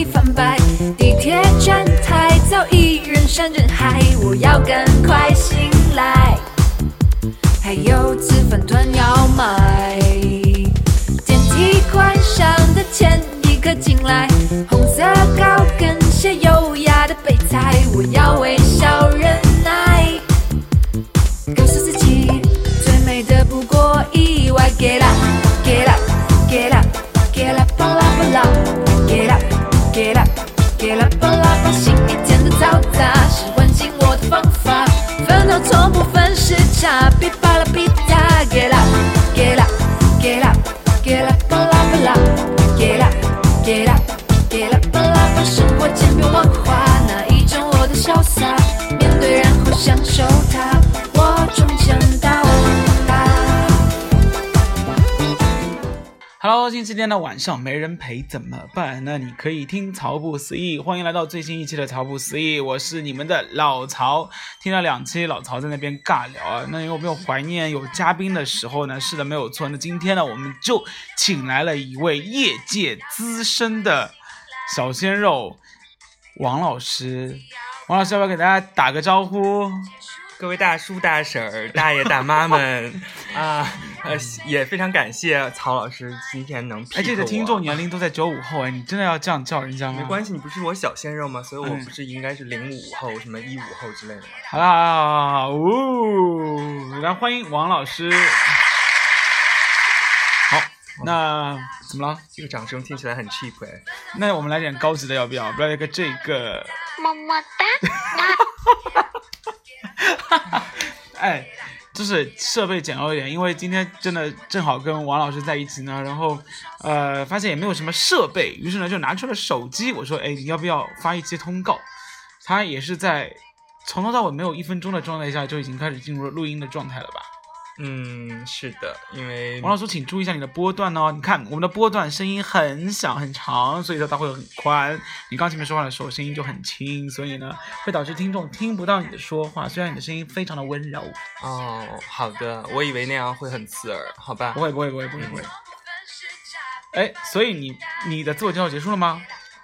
已翻白，地铁站台早已人山人海，我要赶快醒来。还有紫饭团要买，电梯关上的前一刻进来，红色高跟鞋优雅的备胎，我要微笑忍从不分时差。噼巴拉噼嗒。Get up, get up, get up, get up, 巴拉巴拉。Get up, get up, get up, 巴拉巴。生活千变万化，哪一种我的潇洒？面对然后享受它，Hello，星期天的晚上没人陪怎么办？那你可以听曹不思议，欢迎来到最新一期的曹不思议，我是你们的老曹。听了两期老曹在那边尬聊啊，那有没有怀念有嘉宾的时候呢？是的，没有错。那今天呢，我们就请来了一位业界资深的小鲜肉王老师。王老师要不要给大家打个招呼？各位大叔、大婶儿、大爷、大妈们 啊，呃，也非常感谢曹老师今天能哎，这个听众年龄都在九五后，哎，你真的要这样叫人家吗？没关系，你不是我小鲜肉吗？所以我嗯不是应该是零五后、什么一五后之类的吗？好啦，好啦好啦好啦呜，来欢迎王老师。好，那怎么了？这个掌声听起来很 cheap 哎。那我们来点高级的，要不要？不要一个这个，么么哒。哎，就是设备简陋一点，因为今天真的正好跟王老师在一起呢，然后呃发现也没有什么设备，于是呢就拿出了手机，我说，哎，你要不要发一期通告？他也是在从头到尾没有一分钟的状态下就已经开始进入了录音的状态了吧？嗯，是的，因为王老师，请注意一下你的波段哦。你看我们的波段声音很小很长，所以说它会很宽。你刚前面说话的时候声音就很轻，所以呢会导致听众听不到你的说话。虽然你的声音非常的温柔，哦，好的，我以为那样会很刺耳，好吧不？会不会不会不会不会。哎，所以你你的自我介绍结束了吗？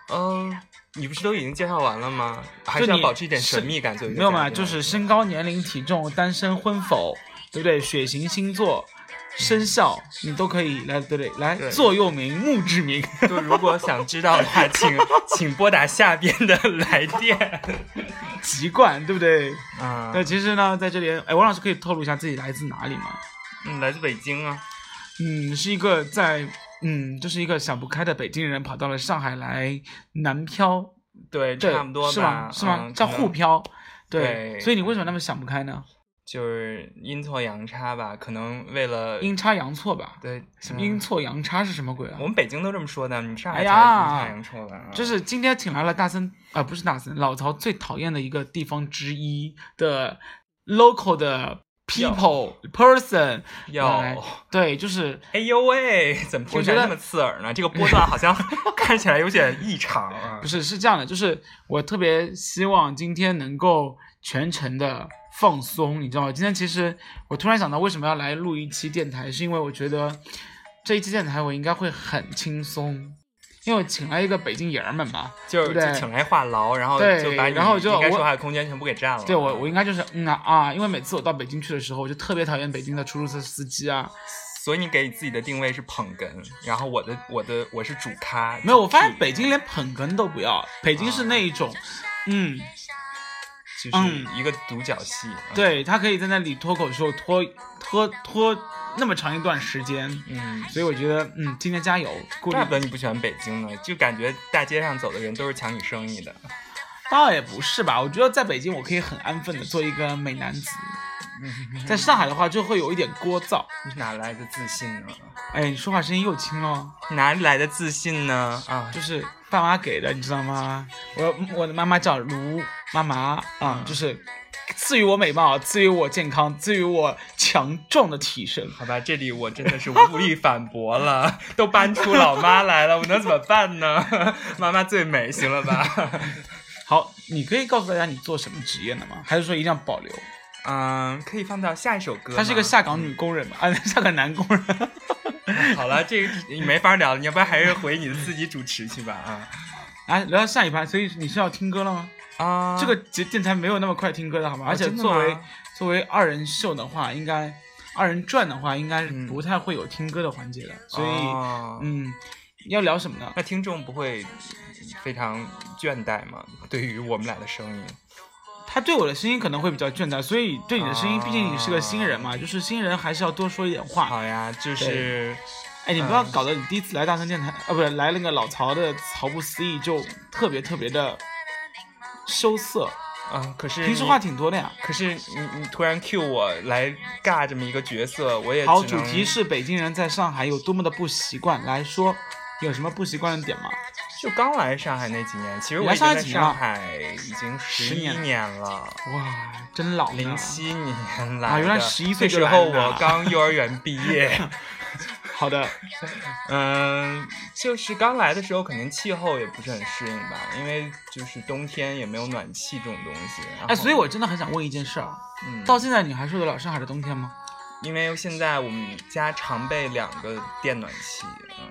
嗯，你不是都已经介绍完了吗？还就是要保持一点神秘感，没有嘛？就是身高、年龄、体重、单身、婚否，对不对？血型、星座、生肖，你都可以来，对不对？来对座右铭、墓志铭。就如果想知道的话，请请拨打下边的来电。籍贯，对不对？啊，那，其实呢，在这里，哎，王老师可以透露一下自己来自哪里吗？嗯，来自北京啊。嗯，是一个在嗯，就是一个想不开的北京人，跑到了上海来南漂，对，对，差不多吧，是吗？是吗？叫嗯可能沪漂，对。对所以你为什么那么想不开呢？就是阴错阳差吧，可能为了阴差阳错吧？对什么嗯阴错阳差是什么鬼啊我？们北京都这么说的，你上海才哎呀阴差阳错吧？啊就是今天请来了大森，啊、不是大森，老曹最讨厌的一个地方之一的 local 的 people person 要来，对，就是哎呦喂，怎么听起来那么刺耳呢？这个波段好像 看起来有点异常啊不。是是这样的，就是我特别希望今天能够全程的放松，你知道吗？今天其实我突然想到，为什么要来录一期电台，是因为我觉得这一期电台我应该会很轻松，因为我请来一个北京爷儿们嘛，就是请来话痨，然后就把你然后就应该我说话的空间全部给占了。对我我应该就是嗯啊啊，因为每次我到北京去的时候，我就特别讨厌北京的出租车司机啊，所以你给自己的定位是捧哏，然后我的我的我是主咖。没有，我发现北京连捧哏都不要，北京是那一种，嗯。就是一个独角戏。嗯，对他可以在那里脱口秀脱脱脱那么长一段时间，嗯，所以我觉得，嗯，今天加油，怪不得你不喜欢北京呢，就感觉大街上走的人都是抢你生意的。倒也不是吧，我觉得在北京我可以很安分的做一个美男子，在上海的话就会有一点聒噪。你是哪来的自信呢？哎，你说话声音又轻了，哪里来的自信呢？啊，就是爸妈给的，你知道吗？我我的妈妈叫卢妈妈啊，就是赐予我美貌，赐予我健康，赐予我强壮的体身。好吧，这里我真的是无力反驳了，都搬出老妈来了，我能怎么办呢？妈妈最美，行了吧？好，你可以告诉大家你做什么职业的吗？还是说一定要保留？嗯，可以放到下一首歌她。是一个下岗女工人嘛，啊，下岗男工人。好了，这个你没法聊了，你要不然还是回你的自己主持去吧啊。来聊到下一趴，所以你是要听歌了吗？啊，这个节电台没有那么快听歌的好吗？而且作为吗作为二人秀的话，应该二人转的话，应该嗯不太会有听歌的环节的。所以，哦嗯，要聊什么呢？那听众不会非常倦怠吗？对于我们俩的声音，他对我的声音可能会比较倦怠，所以对你的声音，啊毕竟你是个新人嘛，就是新人还是要多说一点话。好呀，就是哎，你不要嗯搞得你第一次来大声电台，啊，不是来那个老曹的曹不思议就特别特别的羞涩，啊，可是平时话挺多的呀。可是你你突然 cue 我来尬这么一个角色，我也好，主题是北京人在上海有多么的不习惯，来说有什么不习惯的点吗？就刚来上海那几年，其实我已经在上海已经十一年年了。哇，真老呢零七年来的，啊原来11岁就那时候我 刚幼儿园毕业，好的，嗯，就是刚来的时候，肯定气候也不是很适应吧，因为就是冬天也没有暖气这种东西。然哎，所以我真的很想问一件事儿，嗯，到现在你还受得了上海的冬天吗？因为现在我们家常备两个电暖气，嗯，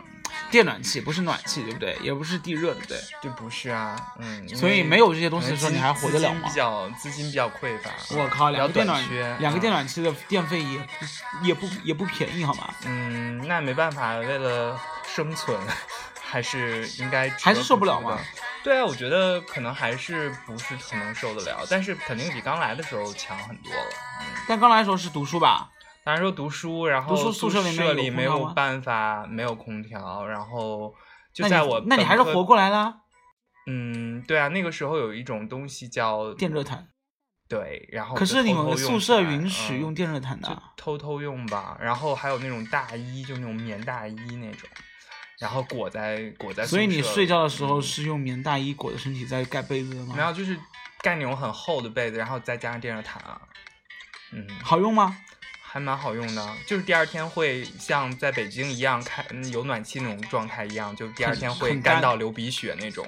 电暖气不是暖气，对不对？也不是地热，对不对？就不是啊，嗯，所以没有这些东西的时候你还活得了吗资金比较资金比较匮乏，我靠，两个电暖两个电嗯暖气的电费也不也不也不便宜，好吗？嗯，那没办法，为了生存，还是应该还是受不了吗吗？对啊，我觉得可能还是不是很能受得了，但是肯定比刚来的时候强很多了。嗯，但刚来的时候是读书吧？当然说读书，然后宿舍里没有办法，没有空调，然后就在我那你还是活过来了，嗯，对啊，那个时候有一种东西叫电热毯。对，然后可是你们宿舍允许嗯用电热毯的？偷偷用吧，然后还有那种大衣，就那种棉大衣那种，然后裹在裹在宿舍。所以你睡觉的时候嗯是用棉大衣裹着身体在盖被子的吗？没有就是盖那种很厚的被子，然后再加上电热毯啊，嗯，好用吗？还蛮好用的。就是第二天会像在北京一样开嗯有暖气那种状态一样，就第二天会干干到流鼻血那种。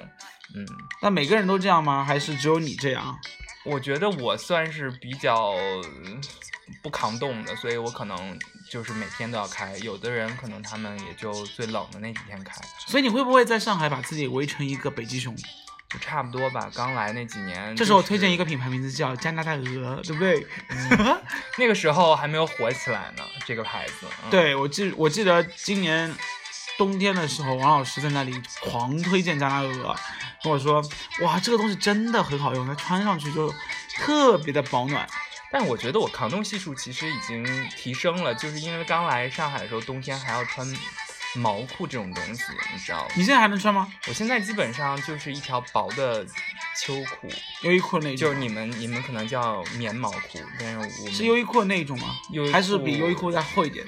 嗯，那每个人都这样吗？还是只有你这样？我觉得我算是比较嗯不抗冻的，所以我可能就是每天都要开。有的人可能他们也就最冷的那几天开，所以你会不会在上海把自己围成一个北极熊？就差不多吧。刚来那几年，这时候我推荐一个品牌名字叫加拿大鹅，对不对？那个时候还没有火起来呢，这个牌子。嗯、对，我记我记得今年冬天的时候，王老师在那里狂推荐加拿大鹅，跟我说，哇，这个东西真的很好用，它穿上去就特别的保暖。但我觉得我抗冻系数其实已经提升了，就是因为刚来上海的时候，冬天还要穿毛裤这种东西，你知道吗？你现在还能穿吗？我现在基本上就是一条薄的秋裤，优衣库那种，就是你们你们可能叫棉毛裤，但是我们是优衣库那一种吗优衣？还是比优衣库再厚一点？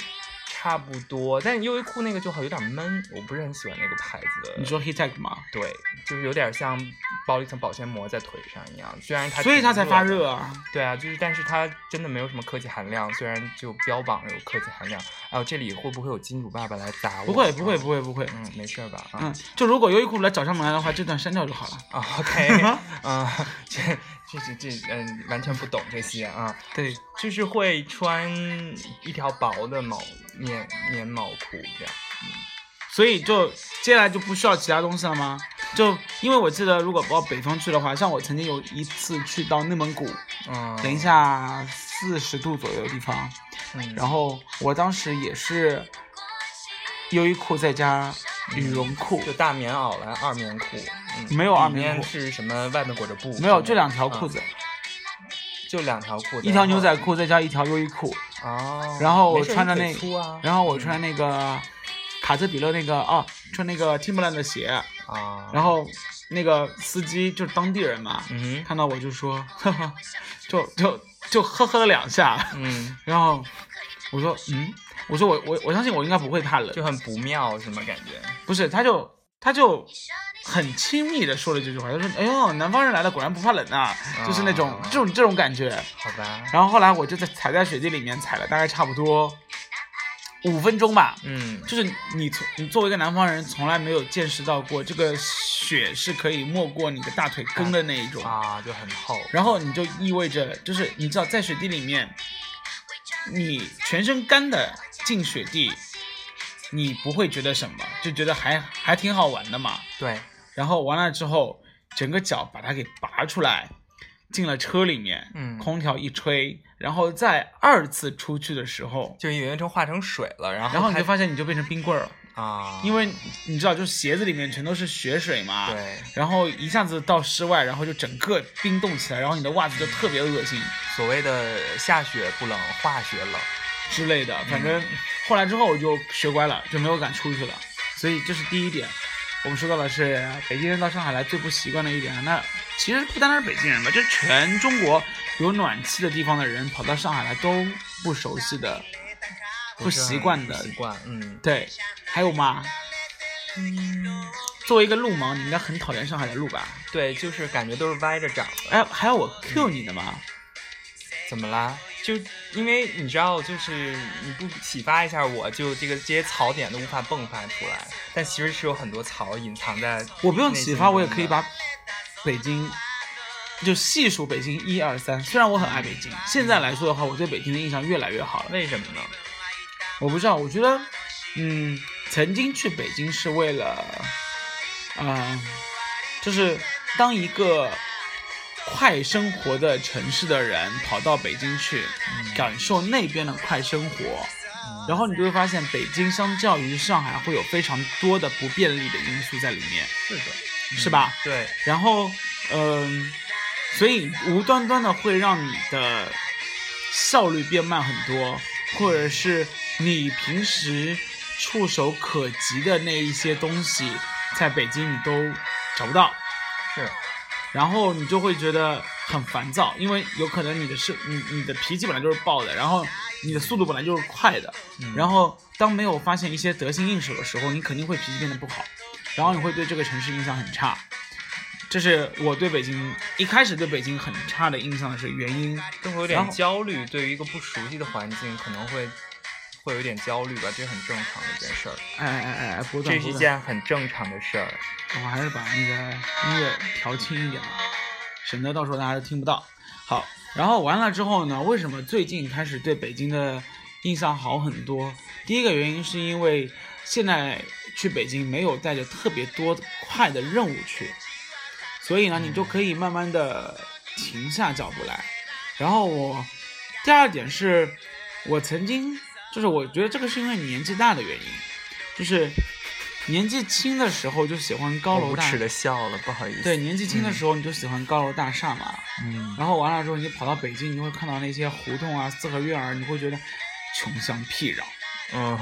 差不多，但优衣库那个就好有点闷，我不是很喜欢那个牌子的。你说 Heatech 吗？对，就是有点像包了一层保鲜膜在腿上一样，虽然它所以它才发热啊。对啊，就是，但是它真的没有什么科技含量，虽然就标榜有科技含量。哎呦，这里会不会有金主爸爸来砸我？不会，不会，啊不会，不会。嗯，没事儿吧？啊、嗯，就如果优衣库来找上门来的话，这段删掉就好了。啊，OK，嗯，这这这这，嗯，完全不懂这些啊。对，就是会穿一条薄的毛棉棉毛裤这样。所以就接下来就不需要其他东西了吗？就因为我记得，如果到北方去的话，像我曾经有一次去到内蒙古，嗯，零下四十度左右的地方，嗯，然后我当时也是优衣库再加羽绒裤，就大棉袄来二棉裤，嗯，没有二棉裤是什么？外面裹着布？没有，就两条裤子，嗯就两条裤子，一条牛仔裤再加一条优衣库，哦，然后我穿着那然后我穿那个卡特彼勒那个哦，穿那个 Timberland 的鞋，啊，然后那个司机就是当地人嘛，嗯看到我就说，呵呵，就就就呵呵了两下，嗯，然后我说嗯，我说我我我相信我应该不会怕冷，就很不妙，什么感觉？不是，他就他就很亲密的说了这句话，他说哎呦，南方人来了果然不怕冷啊，就是那种啊这种这种感觉。好吧，然后后来我就在踩在雪地里面踩了大概差不多五分钟吧，嗯，就是你从你作为一个南方人，从来没有见识到过这个雪是可以没过你的大腿根的那一种，啊，就很厚，然后你就意味着就是你知道在雪地里面，你全身干的进雪地，你不会觉得什么，就觉得还还挺好玩的嘛。对，然后完了之后，整个脚把它给拔出来，进了车里面，嗯。空调一吹，然后再二次出去的时候，就已经成化成水了，然后然后你就发现你就变成冰棍儿了，啊，因为你知道，就鞋子里面全都是血水嘛，对然后一下子到室外，然后就整个冰冻起来，然后你的袜子就特别恶心所谓的下雪不冷，化雪冷。之类的。反正后来之后我就学乖了，就没有敢出去了。所以这是第一点。我们说到的是北京人到上海来最不习惯的一点，那其实不单单是北京人吧，就全中国有暖气的地方的人跑到上海来都不熟悉的、不习惯的不。习惯，嗯，对，还有吗？作为一个路盲，你应该很讨厌上海的路吧？对，就是感觉都是歪着长的。哎，还要我 Q 你的吗？怎么啦？就因为你知道，就是你不启发一下我，就这个这些槽点都无法迸发出来。但其实是有很多槽隐藏在。我不用启发，我也可以把北京就细数北京一二三。虽然我很爱北京，现在来说的话，我对北京的印象越来越好了。为什么呢？我不知道，我觉得，嗯，曾经去北京是为了，啊、就是当一个快生活的城市的人跑到北京去，感受那边的快生活。然后你就会发现，北京相较于上海会有非常多的不便利的因素在里面，是的，是吧？对，然后，嗯、所以无端端的会让你的效率变慢很多，或者是你平时触手可及的那一些东西，在北京你都找不到，是，然后你就会觉得很烦躁，因为有可能你的是你你的脾气本来就是暴的，然后你的速度本来就是快的，嗯然后当没有发现一些得心应手的时候，你肯定会脾气变得不好，然后你会对这个城市印象很差。这是我对北京一开始对北京很差的印象的是原因。就会有点焦虑。对于一个不熟悉的环境，可能会会有点焦虑吧，这很正常的一件事儿。哎哎哎哎，波段这是一件很正常的事儿。我还是把那个音乐调轻一点吧，省得到时候大家都听不到。好，然后完了之后呢，为什么最近开始对北京的印象好很多？第一个原因是因为现在去北京没有带着特别多快的任务去，所以呢，你就可以慢慢的停下脚步来。然后我第二点是，我曾经就是我觉得这个是因为年纪大的原因，就是年纪轻的时候就喜欢高楼大我无耻的笑了，不好意思。对，，年纪轻的时候你就喜欢高楼大厦嘛，嗯，然后完了之后你跑到北京，你会看到那些胡同啊、四合院儿，你会觉得穷乡僻壤。嗯，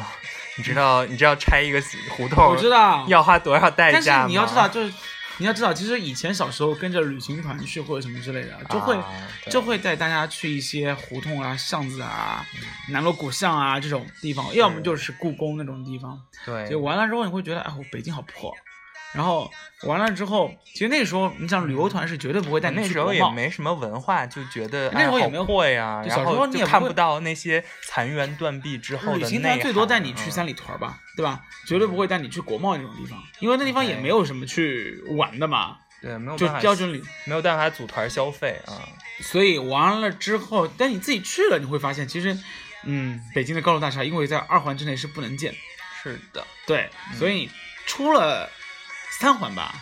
你知道你知道拆一个胡同，我知道，要花多少代但是价吗？你要知道，就是你要知道，其实以前小时候跟着旅行团去或者什么之类的，就会、啊就会带大家去一些胡同啊、巷子啊、嗯南锣鼓巷啊这种地方，要么就是故宫那种地方。对，就完了之后，你会觉得，哎，我北京好破。然后完了之后，其实那时候，你想旅游团是绝对不会带你那时候去国贸。也没什么文化，就觉得那时候也没有哎好破呀，然对小时候后你也看不到那些残垣断壁之后旅的旅行团最多带你去嗯三里屯吧，对吧？绝对不会带你去国贸那种地方，因为那地方也没有什么去玩的嘛，对，没有就标准旅。没有办法组团消费啊。所以完了之后，但你自己去了，你会发现其实，嗯，北京的高楼大厦，因为在二环之内是不能建，是的，对，所以出了三环吧，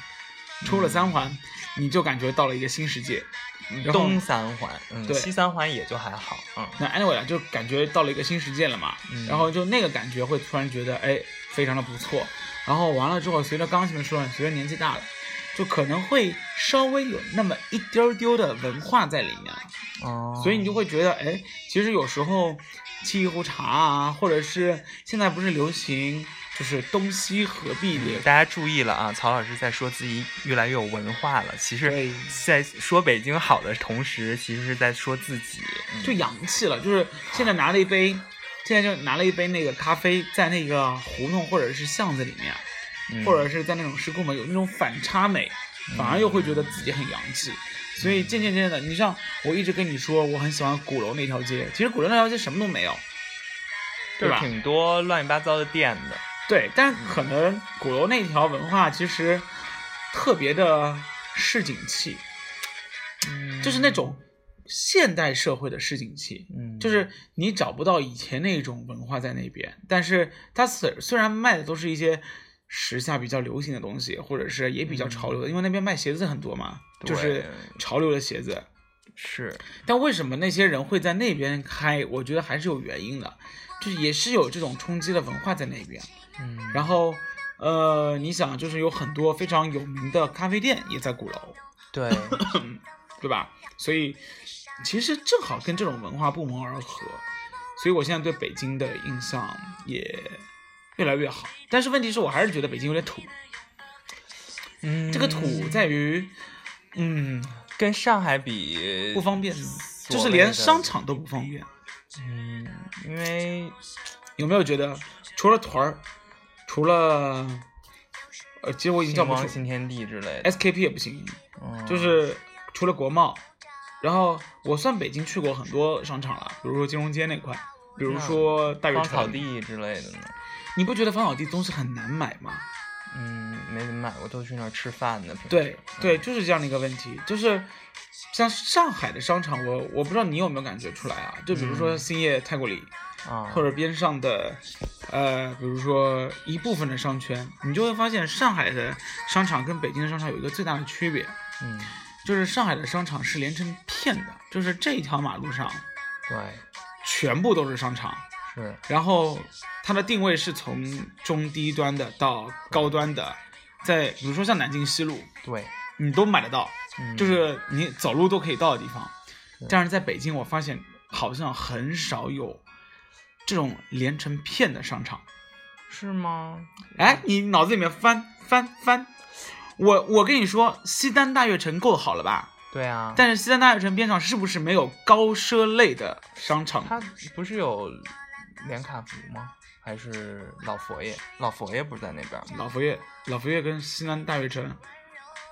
出了三环，你就感觉到了一个新世界。东三环，嗯，对。西三环也就还好，嗯，那 anyway 啊，就感觉到了一个新世界了嘛，嗯。然后就那个感觉会突然觉得，哎，非常的不错。然后完了之后，随着刚刚前面说了，随着年纪大了，就可能会稍微有那么一丢丢的文化在里面了，哦，所以你就会觉得，哎，其实有时候沏一壶茶啊，或者是现在不是流行就是东西合璧的，大家注意了啊，曹老师在说自己越来越有文化了。其实，在说北京好的同时，其实是在说自己。嗯就洋气了，就是现在拿了一杯，现在就拿了一杯那个咖啡，在那个胡同或者是巷子里面，嗯或者是在那种石库门有那种反差美，反而又会觉得自己很洋气。所以渐渐渐渐的，你像我一直跟你说我很喜欢鼓楼那条街，其实鼓楼那条街什么都没有，对吧？就是挺多乱七八糟的店的。对，但可能鼓楼那条文化其实特别的市井气，就是那种现代社会的市井气。嗯，就是你找不到以前那种文化在那边，但是它虽虽然卖的都是一些时下比较流行的东西，或者是也比较潮流的，因为那边卖鞋子很多嘛，就是潮流的鞋子。是，但为什么那些人会在那边开？我觉得还是有原因的，就是也是有这种冲击的文化在那边。嗯，然后，呃，你想，就是有很多非常有名的咖啡店也在鼓楼，对，对吧？所以其实正好跟这种文化不谋而合，所以我现在对北京的印象也越来越好。但是问题是我还是觉得北京有点土，嗯，这个土在于，嗯，跟上海比不方便，就是连商，场都不方便。嗯，因为有没有觉得除了团儿，除了呃，其实我已经叫不出新天地之类的，SKP 也不行，嗯就是除了国贸，然后我算北京去过很多商场了，比如说金融街那块，比如说大悦芳草。地之类的呢。你不觉得芳草地东西很难买吗？嗯，没怎么买我，都去那儿吃饭的。对对，嗯就是这样的一个问题，就是像上海的商场，我我不知道你有没有感觉出来啊？就比如说嗯兴业太古里，啊，或者边上的，呃，比如说一部分的商圈，你就会发现上海的商场跟北京的商场有一个最大的区别，嗯，就是上海的商场是连成片的，就是这一条马路上对，全部都是商场，是，然后它的定位是从中低端的到高端的，在比如说像南京西路，对，你都买得到，嗯，就是你走路都可以到的地方是。但是在北京，我发现好像很少有这种连成片的商场。是吗？哎，你脑子里面翻翻翻，我我跟你说，西单大悦城够好了吧？对啊，但是西单大悦城边上是不是没有高奢类的商场？它不是有连卡佛吗？还是老佛爷？老佛爷不是在那边吗？老佛爷，老佛爷跟西单大悦城，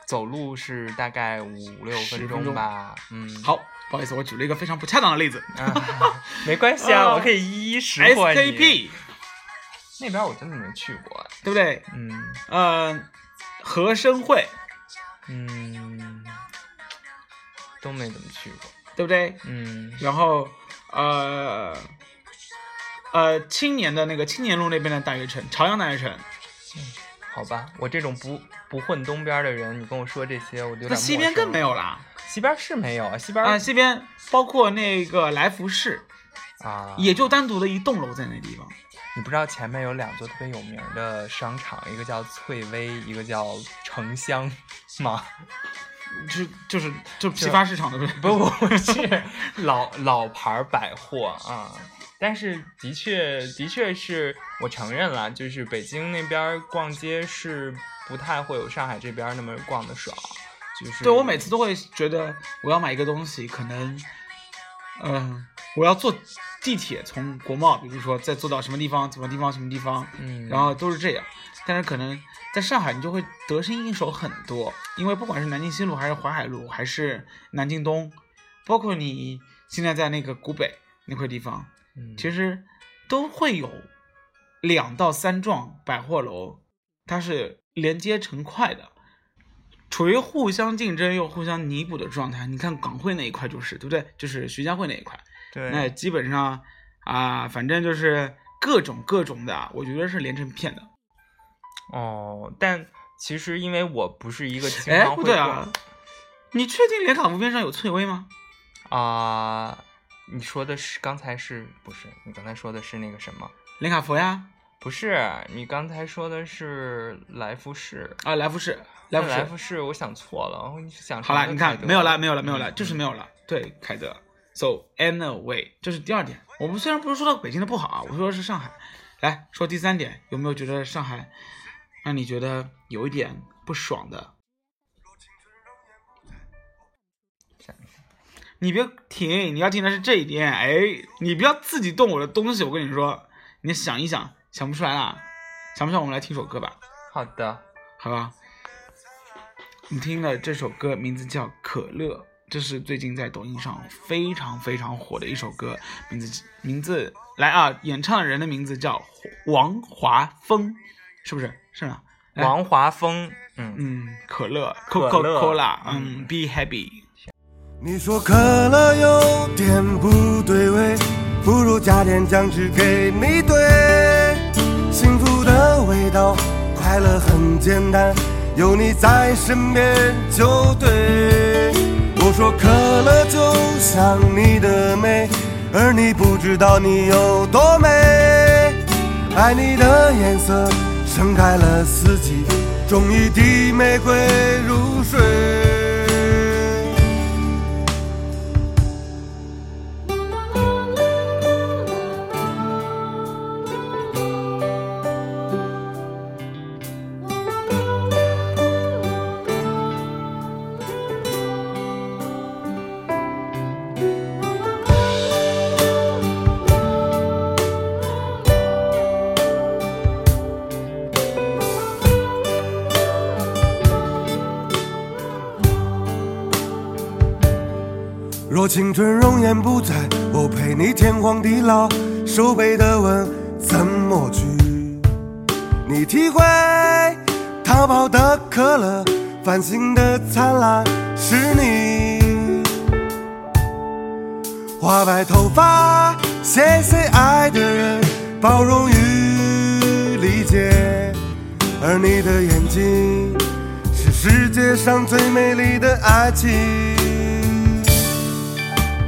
走路是大概五六分钟吧。嗯，好，不好意思，我举了一个非常不恰当的例子。啊，没关系啊，啊我可以一一识破你。SKP 那边我真的没去过。对不对？嗯呃，和生汇嗯，都没怎么去过。对不对？嗯然后呃呃，青年的那个青年路那边的大悦城，朝阳大悦城，好吧，我这种不不混东边的人，你跟我说这些，我就那西边更没有。有啦。西边是没有啊，西边啊，西边包括那个来福士，啊，也就单独的一栋楼在那地方。你不知道前面有两座特别有名的商场，一个叫翠微，一个叫城乡吗？就就是就批发市场的，对 不？不不不是老老牌儿百货啊，但是的确的确是我承认了，就是北京那边逛街是不太会有上海这边那么逛的爽，就是对我每次都会觉得我要买一个东西，可能，嗯、我要坐地铁从国贸，比如说再坐到什么地方，什么地方，什么地方，嗯，然后都是这样。但是可能在上海，你就会得心应手很多，因为不管是南京西路，还是淮海路，还是南京东，包括你现在在那个古北那块地方，嗯其实都会有两到三幢百货楼，它是连接成块的，处于互相竞争又互相弥补的状态。你看港汇那一块就是，对不对？就是徐家汇那一块，对那基本上啊，反正就是各种各种的，我觉得是连成片的。哦，但其实因为我不是一个经哎，常会逛不对啊，你确定连卡佛边上有翠微吗？啊、你说的是刚才是不是？你刚才说的是那个什么？连卡佛呀，不是，你刚才说的是来福士。啊，来福士，来福士，来福士，我想错了，我想好了，你看没有了，没有了，没有了，嗯就是没有了。对，凯德，so anyway，这是第二点。我们虽然不是说到北京的不好啊，我说的是上海。来说第三点，有没有觉得上海让你觉得有一点不爽的？你别停，你要听的是这一点。哎，你不要自己动我的东西，我跟你说，你想一想，想不出来啦，想不想我们来听首歌吧？好的，好吧，你听了这首歌名字叫《可乐》，这是最近在抖音上非常非常火的一首歌，名字名字来啊，演唱的人的名字叫王华峰，是不是？是吗？王华峰，嗯，嗯，可乐，Coca 乐 Cola，嗯，Be Happy。你说可乐有点不对味，不如加点酱汁给你兑。幸福的味道，快快乐很简单，有你在身边就对。我说可乐就像你的美，而你不知道你有多美。爱你的颜色，盛开了四季，种一滴玫瑰入睡。若青春容颜不在，我陪你天荒地老，手背的吻怎抹去？你体会淘宝的可乐，繁星的灿烂是你。花白头发，谢谢爱的人，包容与理解。而你的眼睛，是世界上最美丽的爱情。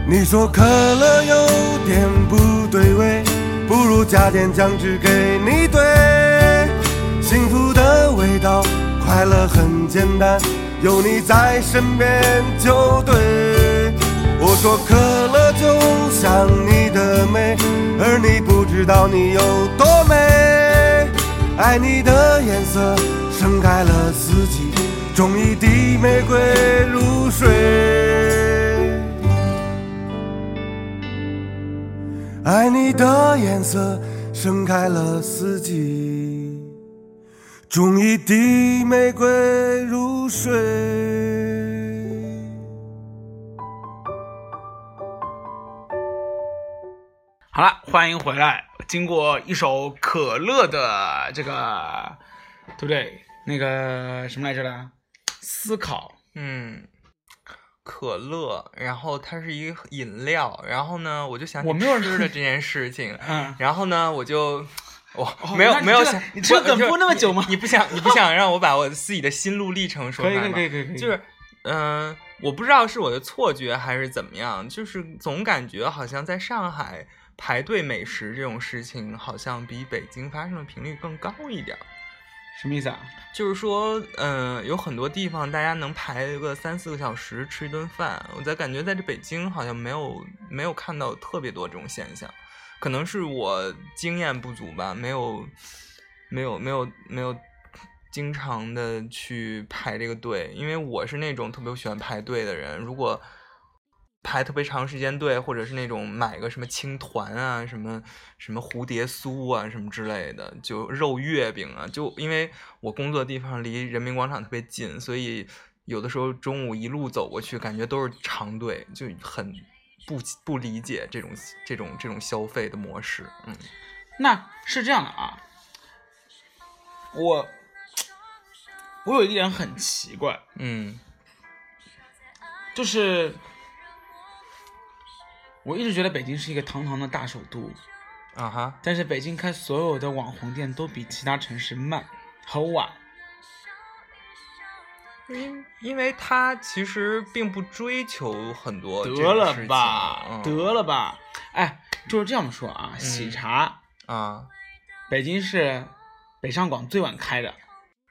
你说可乐有点不对味，不如加点酱汁给你兑。幸福的味道，快乐很简单，有你在身边就对。我说可乐就像你的美，而你不知道你有多美。爱你的颜色，盛开了四季，种一滴玫瑰入水。爱你的颜色，盛开了四季，种一滴玫瑰入水。好了，欢迎回来。经过一首可乐的这个，对不对？那个什么来着的？思考。嗯，可乐，然后它是一个饮料，然后呢，我就想起我没有吃的这件事情，嗯，然后呢，我就 我、哦没有没有想，你这个梗就播那么久吗你你不想你不想让我把我自己的心路历程说出来吗？可以可以可以，就是嗯、我不知道是我的错觉还是怎么样，就是总感觉好像在上海排队美食这种事情，好像比北京发生的频率更高一点儿。什么意思啊？就是说，嗯、有很多地方大家能排个三四个小时吃一顿饭，我在感觉在这北京好像没有没有看到特别多这种现象，可能是我经验不足吧，没有没有没有没有经常的去排这个队，因为我是那种特别喜欢排队的人，如果排特别长时间队，或者是那种买个什么青团啊、什么什么蝴蝶酥啊、什么之类的，就肉月饼啊，就因为我工作的地方离人民广场特别近，所以有的时候中午一路走过去，感觉都是长队，就很不不理解这种这种这种消费的模式。嗯那是这样的啊，我我有一点很奇怪，嗯就是我一直觉得北京是一个堂堂的大首都，啊哈，但是北京开所有的网红店都比其他城市慢和晚。因因为他其实并不追求很多得了吧，嗯。得了吧，哎，就是这样说啊，喜茶，啊，北京是北上广最晚开的，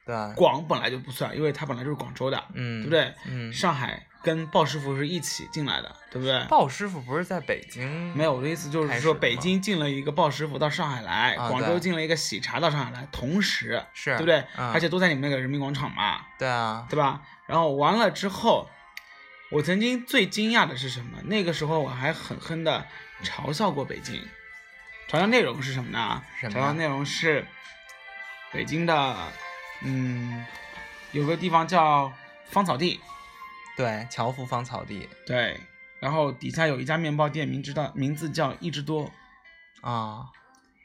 对，广本来就不算，因为它本来就是广州的，嗯，对不对？嗯，上海跟鲍师傅是一起进来的，对不对？鲍师傅不是在北京？没有，我的意思就是说，北京进了一个鲍师傅到上海来，啊广州进了一个喜茶到上海来，同时，是对不对？嗯而且都在你们那个人民广场嘛，对啊，对吧？然后完了之后，我曾经最惊讶的是什么？那个时候我还狠狠的嘲笑过北京，嘲笑内容是什么呢？嘲笑内容是北京的，嗯，有个地方叫芳草地，对，侨福芳草地对，然后底下有一家面包店，名知道名字叫一之多，啊，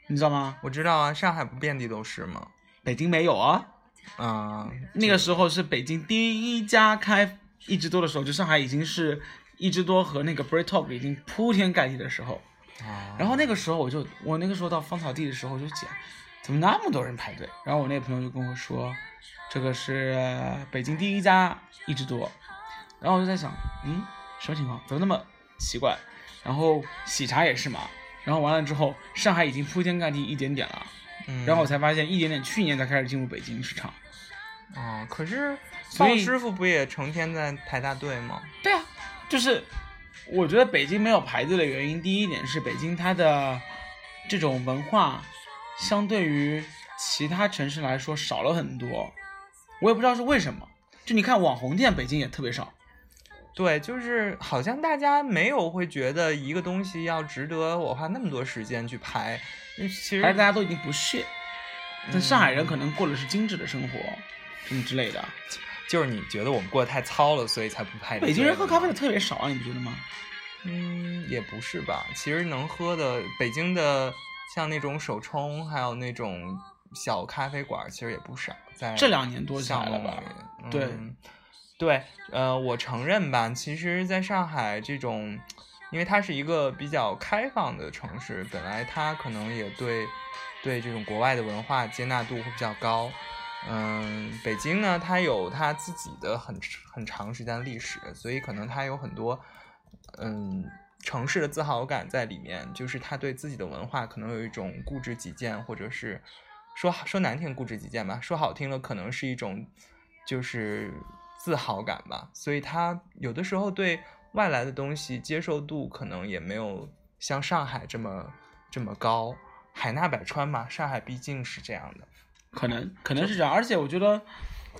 你知道吗？我知道啊，上海不遍地都是吗？北京没有啊，啊，那个时候是北京第一家开一之多的时候，就上海已经是一之多和那个 Bread Talk 已经铺天盖地的时候。啊，然后那个时候我就我那个时候到芳草地的时候我就讲，怎么那么多人排队？然后我那个朋友就跟我说，这个是北京第一家一直多。然后我就在想，嗯，什么情况？怎么那么奇怪？然后喜茶也是嘛。然后完了之后，上海已经铺天盖地一点点了。嗯，然后我才发现，一点点去年才开始进入北京市场。哦，可是所以鲍师傅不也成天在排大队吗？对啊，就是我觉得北京没有排队的原因，第一点是北京它的这种文化，相对于其他城市来说少了很多。我也不知道是为什么。就你看网红店，北京也特别少。对，就是好像大家没有会觉得一个东西要值得我花那么多时间去排。嗯其实大家都已经不屑。但上海人可能过的是精致的生活，什么之类的。就是你觉得我们过得太糙了，所以才不拍。北京人喝咖啡的特别少啊，你不觉得吗？嗯，也不是吧。其实能喝的，北京的像那种手冲，还有那种小咖啡馆，其实也不少。在这两年多起来了吧？对嗯对，呃，我承认吧，其实在上海这种，因为它是一个比较开放的城市，本来它可能也对对这种国外的文化接纳度会比较高。嗯，北京呢，它有它自己的很很长时间的历史，所以可能它有很多嗯城市的自豪感在里面，就是它对自己的文化可能有一种固执己见，或者是说说难听固执己见吧，说好听了可能是一种就是自豪感吧，所以他有的时候对外来的东西接受度可能也没有像上海这么这么高，海纳百川嘛，上海毕竟是这样的。可能可能是这样，而且我觉得，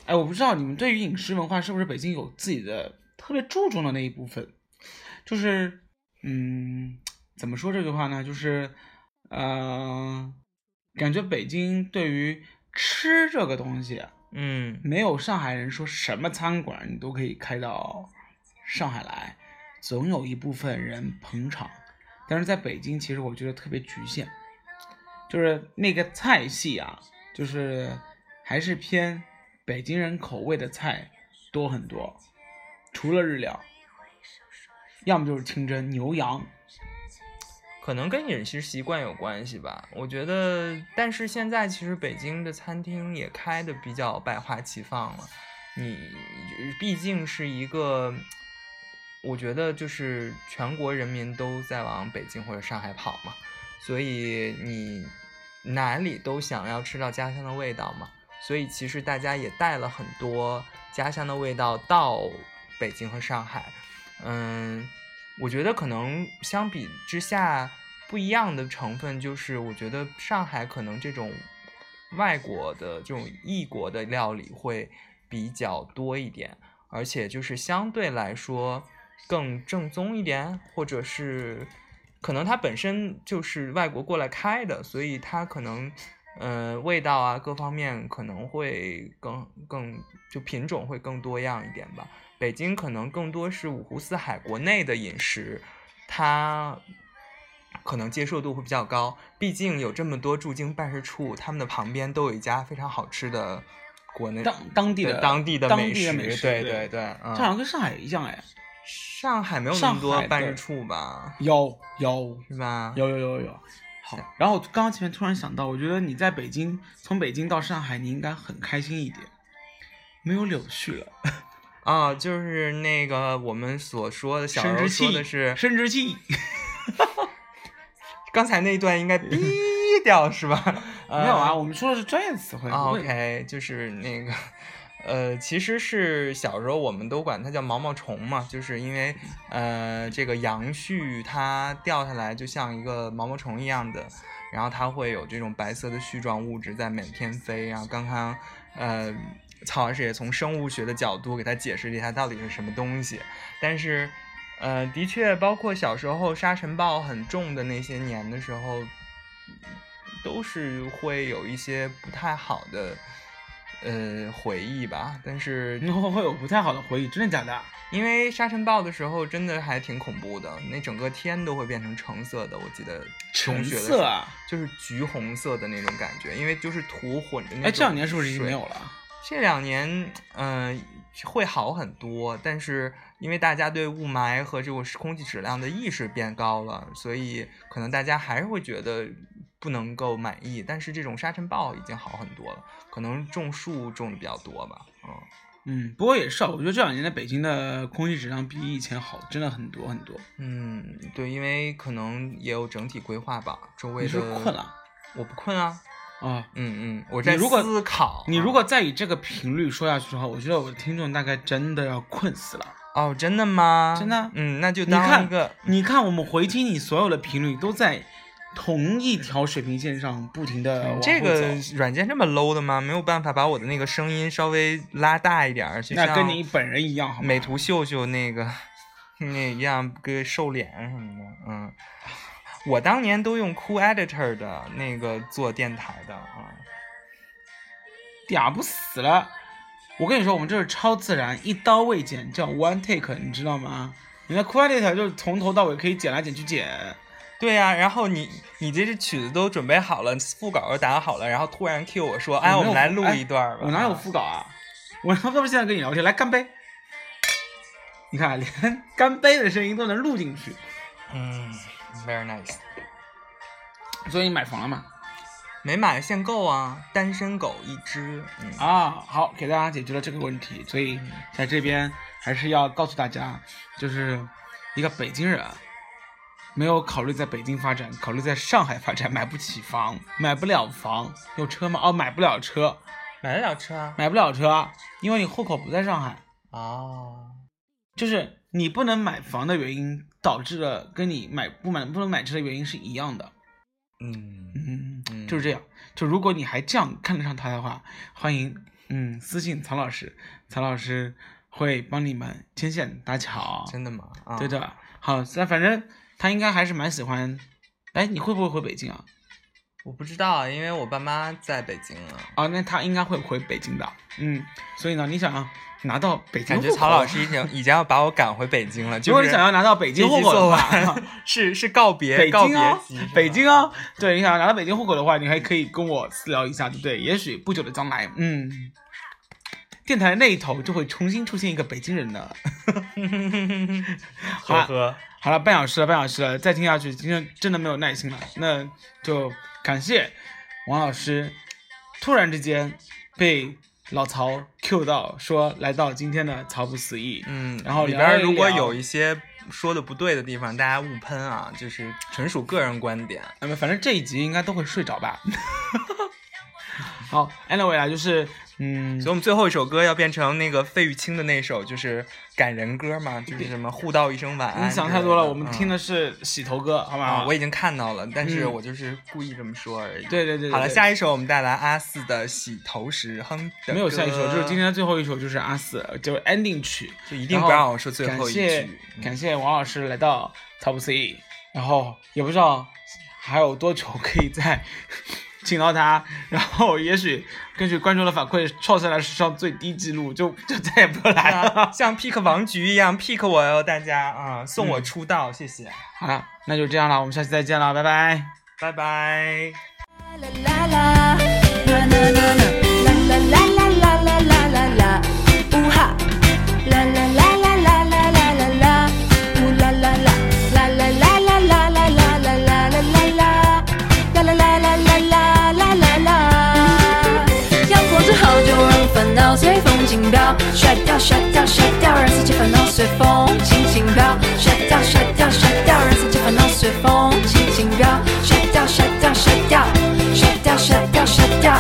哎，我不知道你们对于饮食文化是不是北京有自己的特别注重的那一部分，就是，嗯，怎么说这句话呢？就是，呃，感觉北京对于吃这个东西，嗯。没有上海人说什么餐馆你都可以开到上海来，总有一部分人捧场，但是在北京其实我觉得特别局限，就是那个菜系啊，就是还是偏北京人口味的菜多很多，除了日料，要么就是清蒸牛羊，可能跟饮食习惯有关系吧，我觉得。但是现在其实北京的餐厅也开的比较百花齐放了，你毕竟是一个，我觉得就是全国人民都在往北京或者上海跑嘛，所以你哪里都想要吃到家乡的味道嘛，所以其实大家也带了很多家乡的味道到北京和上海，嗯。我觉得可能相比之下不一样的成分就是，我觉得上海可能这种外国的这种异国的料理会比较多一点，而且就是相对来说更正宗一点，或者是可能它本身就是外国过来开的，所以它可能呃味道啊各方面可能会更更就品种会更多样一点吧。北京可能更多是五湖四海国内的饮食，它可能接受度会比较高。毕竟有这么多驻京办事处，他们的旁边都有一家非常好吃的国内当当地的当地的美食，美食对对对，嗯。这好像跟上海一样哎，上海没有那么多办事处吧？有有是吧？有有有有。好，然后我刚刚前面突然想到，我觉得你在北京，从北京到上海，你应该很开心一点，没有柳絮了，啊，就是那个我们所说的小时候生殖器说的是，生殖器 刚才那一段应该逼掉是吧？没有啊，呃我们说的是专业词汇。，OK，就是那个，呃，其实是小时候我们都管它叫毛毛虫嘛，就是因为呃这个杨絮它掉下来就像一个毛毛虫一样的，然后它会有这种白色的絮状物质在满天飞，然后刚刚呃曹老师也从生物学的角度给他解释了一下到底是什么东西，但是。呃，的确，包括小时候沙尘暴很重的那些年的时候，都是会有一些不太好的呃回忆吧。但是然 后会有不太好的回忆，真的假的？因为沙尘暴的时候，真的还挺恐怖的，那整个天都会变成橙色的。我记得中橙学的时候色啊！就是橘红色的那种感觉，因为就是土混着那种。哎，这两年是不是已经没有？了？这两年，嗯、会好很多，但是因为大家对雾霾和这种空气质量的意识变高了，所以可能大家还是会觉得不能够满意。但是这种沙尘暴已经好很多了，可能种树种的比较多吧。嗯，嗯，不过也是啊，我觉得这两年的北京的空气质量比以前好，真的很多很多。嗯，对，因为可能也有整体规划吧，周围的你是困了我不困啊。啊？嗯嗯，我在如果思考。你如果再以这个频率说下去的话，我觉得我的听众大概真的要困死了。哦，真的吗？真的嗯，那就你看当一个，你看，我们回听你所有的频率都在同一条水平线上不停的这个软件这么 low 的吗？没有办法把我的那个声音稍微拉大一点儿，就那像跟你本人一样，好吗？美图秀秀那个 那一样，跟瘦脸什么的。嗯，我当年都用 Cool Editor 的那个做电台的啊。嗲不死了。我跟你说，我们这是超自然，一刀未剪，叫 one take，你知道吗？你的 Cool Editor 就是从头到尾可以剪来剪去剪。对呀、然后你你这些曲子都准备好了，副稿都打好了，然后突然 Q 我说，哎，我们来录哎一段吧。我哪有副稿啊？我他妈不现在跟你聊天，来干杯！你看，连干杯的声音都能录进去。嗯，very nice。所以你买房了吗？没买限购啊，单身狗一只。嗯啊，好，给大家解决了这个问题。所以在这边还是要告诉大家，就是一个北京人没有考虑在北京发展，考虑在上海发展，买不起房，买不了房，有车吗？哦，买不了车，买得了车啊？买不了车，因为你户口不在上海。哦，就是你不能买房的原因，导致了跟你买不买不能买车的原因是一样的。嗯嗯，嗯就是这样。就如果你还这样看得上他的话，欢迎嗯私信曹老师，曹老师会帮你们牵线搭桥。真的吗？啊，对的，好，那反正他应该还是蛮喜欢。哎，你会不会回北京啊？我不知道，啊因为我爸妈在北京啊。哦，那他应该会回北京的。嗯，所以呢，你想要拿到北京户口感觉曹老师已经已经要把我赶回北京了，如就是果你想要拿到北京户口的话，是是告别北告别北京啊，对，你想要拿到北京户口的话，你还可以跟我私聊一下，对不对？也许不久的将来，嗯，电台那一头就会重新出现一个北京人呢。好了，呵呵，好了，半小时了，半小时了，再听下去，今天真的没有耐心了。那就感谢王老师，突然之间被老曹 Q 到，说来到今天的曹不思议。嗯，然后里边如果有一些说的不对的地方，大家勿喷啊，就是纯属个人观点。那么反正这一集应该都会睡着吧。好，anyway 啊，就是嗯所以，我们最后一首歌要变成那个费玉清的那首，就是感人歌嘛，就是什么互道一声晚安。你想太多了，我们听的的是洗头歌，好吗？啊，我已经看到了，但是嗯我就是故意这么说而已。对对对对好了，下一首我们带来阿四的《洗头时》哼没有下一首，就是今天的最后一首，就是阿四，就是 ending 曲，就一定不让我说最后一句。嗯感谢王老师来到 Top C，然后也不知道还有多久可以再请到他，然后也许根据观众的反馈，创下来史上最低记录，就就再也不来了。啊像 pick 王菊一样 pick 我哟，大家啊，送我出道，谢谢，好了，那就这样了，我们下期再见了，拜拜。拜拜。啦啦啦，啦啦啦啦啦啦啦啦轻飘，甩掉甩掉甩掉，让自己烦恼随风轻轻飘，甩掉甩掉甩掉，让自己烦恼随风轻轻飘，甩掉甩掉甩掉，甩掉甩掉甩掉，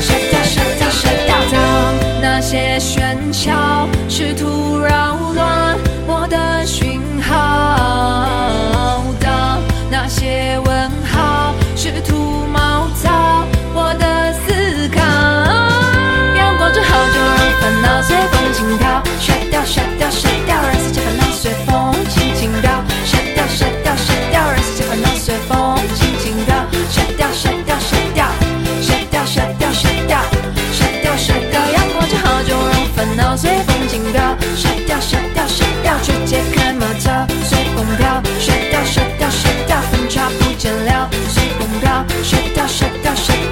甩掉甩掉甩掉，当那些喧。随风轻飘，甩掉甩掉甩掉，却解开马槽，随风飘，甩掉甩掉甩掉，分叉不见了，随风飘，甩掉甩掉甩。